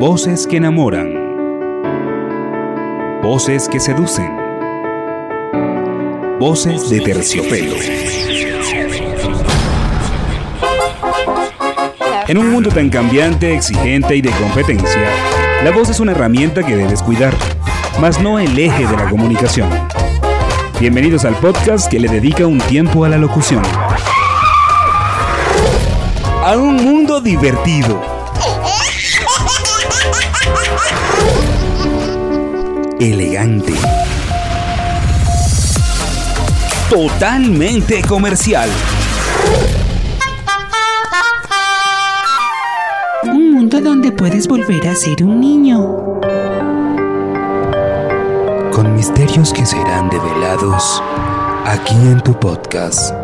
Voces que enamoran. Voces que seducen. Voces de terciopelo. En un mundo tan cambiante, exigente y de competencia, la voz es una herramienta que debes cuidar, mas no el eje de la comunicación. Bienvenidos al podcast que le dedica un tiempo a la locución. A un mundo divertido elegante. Totalmente comercial. Un mundo donde puedes volver a ser un niño. Con misterios que serán develados aquí en tu podcast.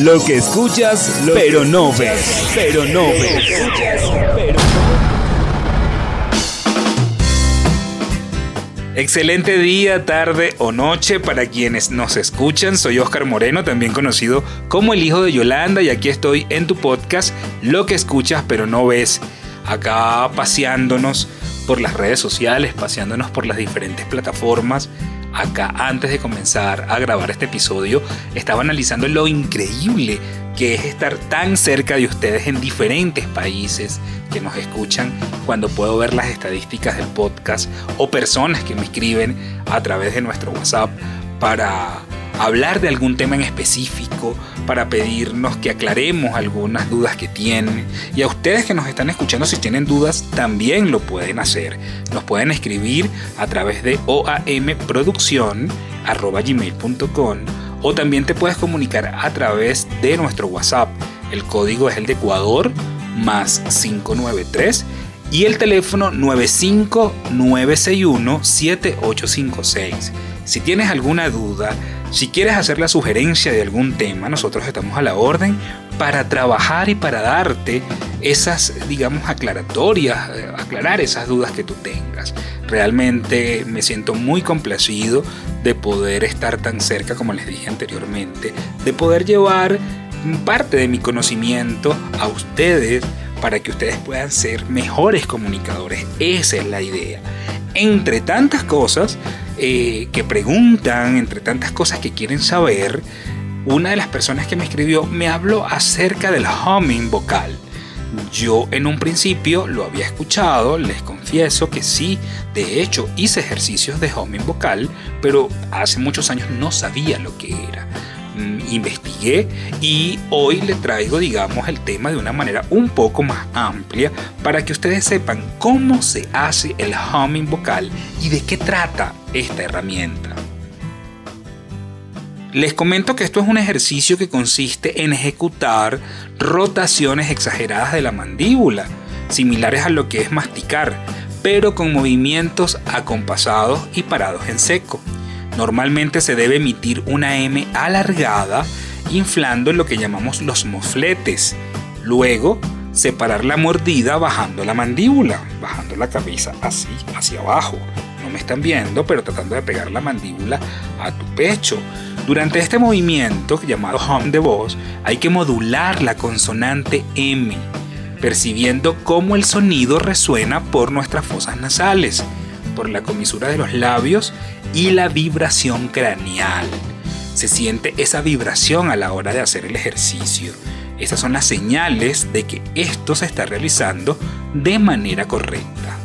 Lo que escuchas, pero no ves. Pero no ves. Excelente día, tarde o noche para quienes nos escuchan. Soy Oscar Moreno, también conocido como el hijo de Yolanda, y aquí estoy en tu podcast Lo que escuchas pero no ves. Acá paseándonos por las redes sociales, paseándonos por las diferentes plataformas. Acá antes de comenzar a grabar este episodio estaba analizando lo increíble que es estar tan cerca de ustedes en diferentes países que nos escuchan cuando puedo ver las estadísticas del podcast o personas que me escriben a través de nuestro WhatsApp para hablar de algún tema en específico, para pedirnos que aclaremos algunas dudas que tienen. Y a ustedes que nos están escuchando, si tienen dudas, también lo pueden hacer. Nos pueden escribir a través de oamproducción.gmail.com o también te puedes comunicar a través de nuestro WhatsApp. El código es el de Ecuador más 593 y el teléfono 95961-7856. Si tienes alguna duda, si quieres hacer la sugerencia de algún tema, nosotros estamos a la orden para trabajar y para darte esas, digamos, aclaratorias, eh, aclarar esas dudas que tú tengas. Realmente me siento muy complacido de poder estar tan cerca, como les dije anteriormente, de poder llevar parte de mi conocimiento a ustedes para que ustedes puedan ser mejores comunicadores. Esa es la idea. Entre tantas cosas eh, que preguntan, entre tantas cosas que quieren saber, una de las personas que me escribió me habló acerca del humming vocal. Yo en un principio lo había escuchado, les confieso que sí, de hecho hice ejercicios de humming vocal, pero hace muchos años no sabía lo que era. Mm, investigué y hoy le traigo, digamos, el tema de una manera un poco más amplia para que ustedes sepan cómo se hace el humming vocal y de qué trata esta herramienta. Les comento que esto es un ejercicio que consiste en ejecutar rotaciones exageradas de la mandíbula, similares a lo que es masticar, pero con movimientos acompasados y parados en seco. Normalmente se debe emitir una M alargada, inflando lo que llamamos los mofletes. Luego, separar la mordida bajando la mandíbula, bajando la cabeza así, hacia abajo. No me están viendo, pero tratando de pegar la mandíbula a tu pecho. Durante este movimiento, llamado hum de voz, hay que modular la consonante M, percibiendo cómo el sonido resuena por nuestras fosas nasales, por la comisura de los labios y la vibración craneal. Se siente esa vibración a la hora de hacer el ejercicio. Estas son las señales de que esto se está realizando de manera correcta.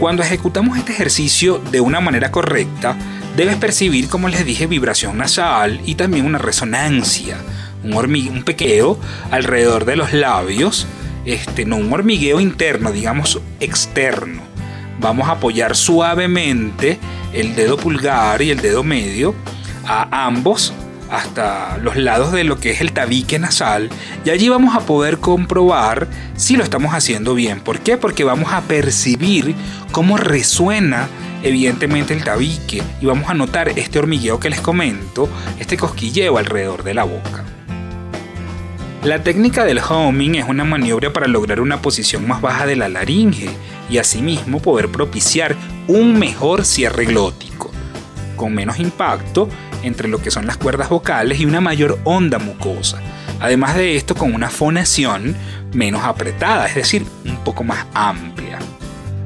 Cuando ejecutamos este ejercicio de una manera correcta, debes percibir, como les dije, vibración nasal y también una resonancia, un, un pequeo alrededor de los labios, este, no un hormigueo interno, digamos externo. Vamos a apoyar suavemente el dedo pulgar y el dedo medio a ambos hasta los lados de lo que es el tabique nasal y allí vamos a poder comprobar si lo estamos haciendo bien. ¿Por qué? Porque vamos a percibir cómo resuena evidentemente el tabique y vamos a notar este hormigueo que les comento, este cosquilleo alrededor de la boca. La técnica del homing es una maniobra para lograr una posición más baja de la laringe y asimismo poder propiciar un mejor cierre glótico, con menos impacto entre lo que son las cuerdas vocales y una mayor onda mucosa. Además de esto, con una fonación menos apretada, es decir, un poco más amplia.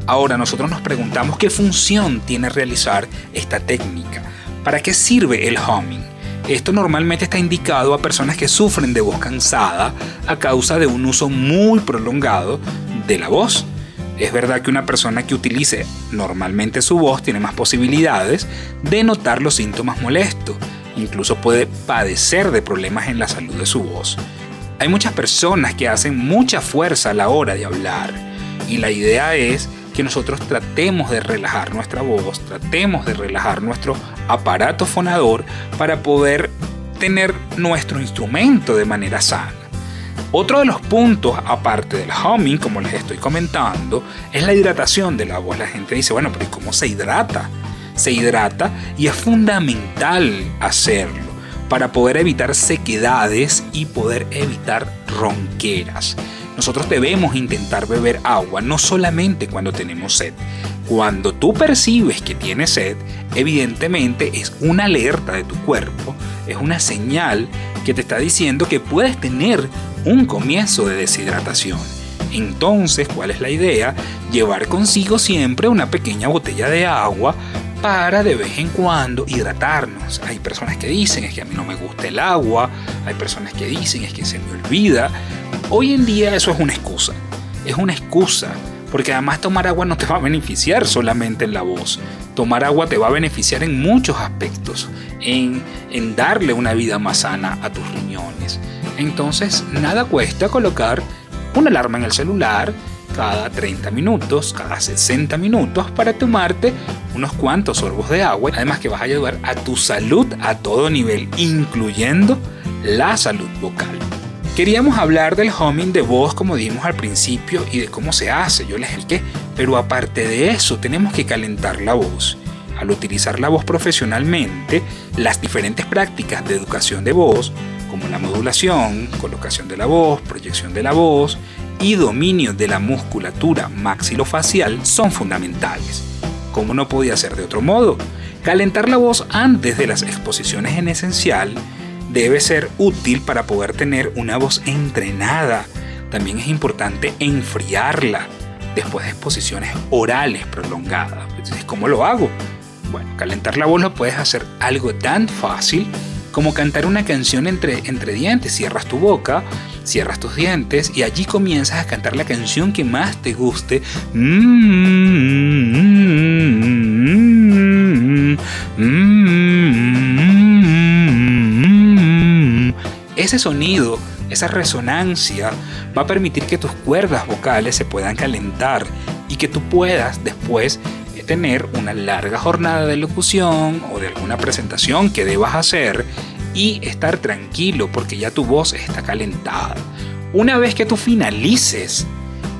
Ahora nosotros nos preguntamos qué función tiene realizar esta técnica. ¿Para qué sirve el humming? Esto normalmente está indicado a personas que sufren de voz cansada a causa de un uso muy prolongado de la voz. Es verdad que una persona que utilice normalmente su voz tiene más posibilidades de notar los síntomas molestos. Incluso puede padecer de problemas en la salud de su voz. Hay muchas personas que hacen mucha fuerza a la hora de hablar y la idea es que nosotros tratemos de relajar nuestra voz, tratemos de relajar nuestro aparato fonador para poder tener nuestro instrumento de manera sana. Otro de los puntos, aparte del humming, como les estoy comentando, es la hidratación de la voz. La gente dice, bueno, pero ¿cómo se hidrata? Se hidrata y es fundamental hacerlo para poder evitar sequedades y poder evitar ronqueras. Nosotros debemos intentar beber agua no solamente cuando tenemos sed. Cuando tú percibes que tienes sed, evidentemente es una alerta de tu cuerpo, es una señal que te está diciendo que puedes tener un comienzo de deshidratación. Entonces, ¿cuál es la idea? Llevar consigo siempre una pequeña botella de agua para de vez en cuando hidratarnos. Hay personas que dicen es que a mí no me gusta el agua, hay personas que dicen es que se me olvida. Hoy en día eso es una excusa, es una excusa, porque además tomar agua no te va a beneficiar solamente en la voz, tomar agua te va a beneficiar en muchos aspectos, en, darle una vida más sana a tus riñones. Entonces, nada cuesta colocar una alarma en el celular, cada 30 minutos, cada 60 minutos para tomarte unos cuantos sorbos de agua. Además que vas a ayudar a tu salud a todo nivel, incluyendo la salud vocal. Queríamos hablar del humming de voz como dijimos al principio y de cómo se hace, yo les expliqué, pero aparte de eso tenemos que calentar la voz. Al utilizar la voz profesionalmente, las diferentes prácticas de educación de voz, como la modulación, colocación de la voz, proyección de la voz, y dominio de la musculatura maxilofacial son fundamentales. ¿Cómo no podía ser de otro modo? Calentar la voz antes de las exposiciones en esencial debe ser útil para poder tener una voz entrenada. También es importante enfriarla después de exposiciones orales prolongadas. ¿Cómo lo hago? Bueno, calentar la voz lo puedes hacer algo tan fácil como cantar una canción entre, entre dientes. Cierras tu boca, cierras tus dientes y allí comienzas a cantar la canción que más te guste. Ese sonido, esa resonancia va a permitir que tus cuerdas vocales se puedan calentar y que tú puedas después tener una larga jornada de locución o de alguna presentación que debas hacer y estar tranquilo porque ya tu voz está calentada. Una vez que tú finalices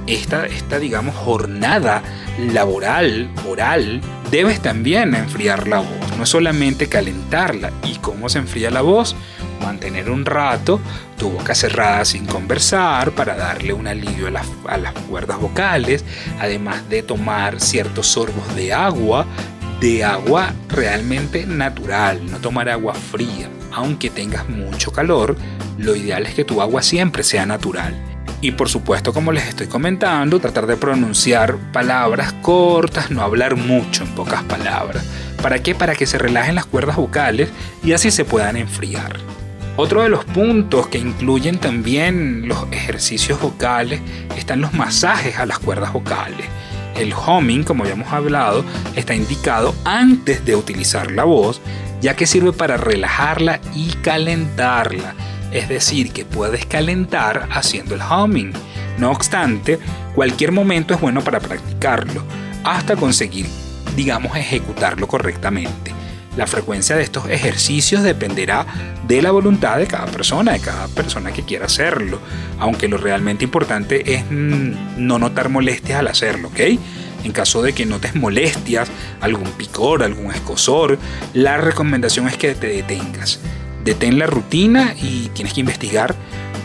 esta, esta digamos, jornada laboral, oral, debes también enfriar la voz, no solamente calentarla. ¿Y cómo se enfría la voz? Mantener un rato tu boca cerrada sin conversar para darle un alivio a las, a las cuerdas vocales, además de tomar ciertos sorbos de agua, de agua realmente natural, no tomar agua fría. Aunque tengas mucho calor, lo ideal es que tu agua siempre sea natural. Y por supuesto, como les estoy comentando, tratar de pronunciar palabras cortas, no hablar mucho en pocas palabras. ¿Para qué? Para que se relajen las cuerdas vocales y así se puedan enfriar. Otro de los puntos que incluyen también los ejercicios vocales están los masajes a las cuerdas vocales. El humming, como ya hemos hablado, está indicado antes de utilizar la voz, ya que sirve para relajarla y calentarla. Es decir, que puedes calentar haciendo el humming. No obstante, cualquier momento es bueno para practicarlo, hasta conseguir, digamos, ejecutarlo correctamente. La frecuencia de estos ejercicios dependerá de la voluntad de cada persona, de cada persona que quiera hacerlo, aunque lo realmente importante es mm, no notar molestias al hacerlo, ¿ok? En caso de que notes molestias, algún picor, algún escosor, la recomendación es que te detengas. Detén la rutina y tienes que investigar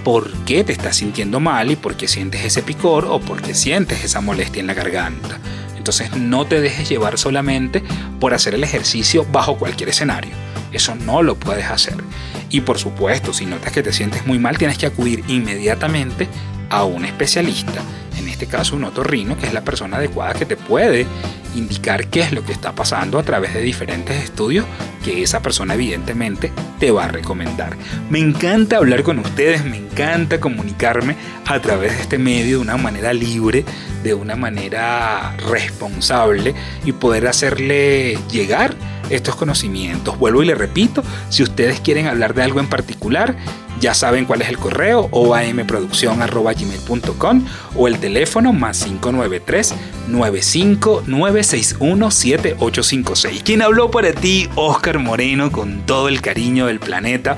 por qué te estás sintiendo mal y por qué sientes ese picor o por qué sientes esa molestia en la garganta. Entonces no te dejes llevar solamente por hacer el ejercicio bajo cualquier escenario. Eso no lo puedes hacer. Y por supuesto, si notas que te sientes muy mal, tienes que acudir inmediatamente a un especialista, en este caso un otorrino, que es la persona adecuada que te puede indicar qué es lo que está pasando a través de diferentes estudios que esa persona evidentemente te va a recomendar. Me encanta hablar con ustedes, me encanta comunicarme a través de este medio de una manera libre, de una manera responsable y poder hacerle llegar estos conocimientos. Vuelvo y le repito, si ustedes quieren hablar de algo en particular, ya saben cuál es el correo oamproducción.gmail.com o el teléfono más 593 95961 7856. Quien habló para ti, Oscar Moreno, con todo el cariño del planeta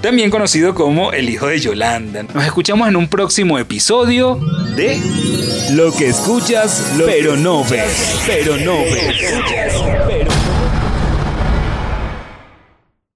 también conocido como el hijo de Yolanda. Nos escuchamos en un próximo episodio de Lo que escuchas, pero no ves, pero no ves.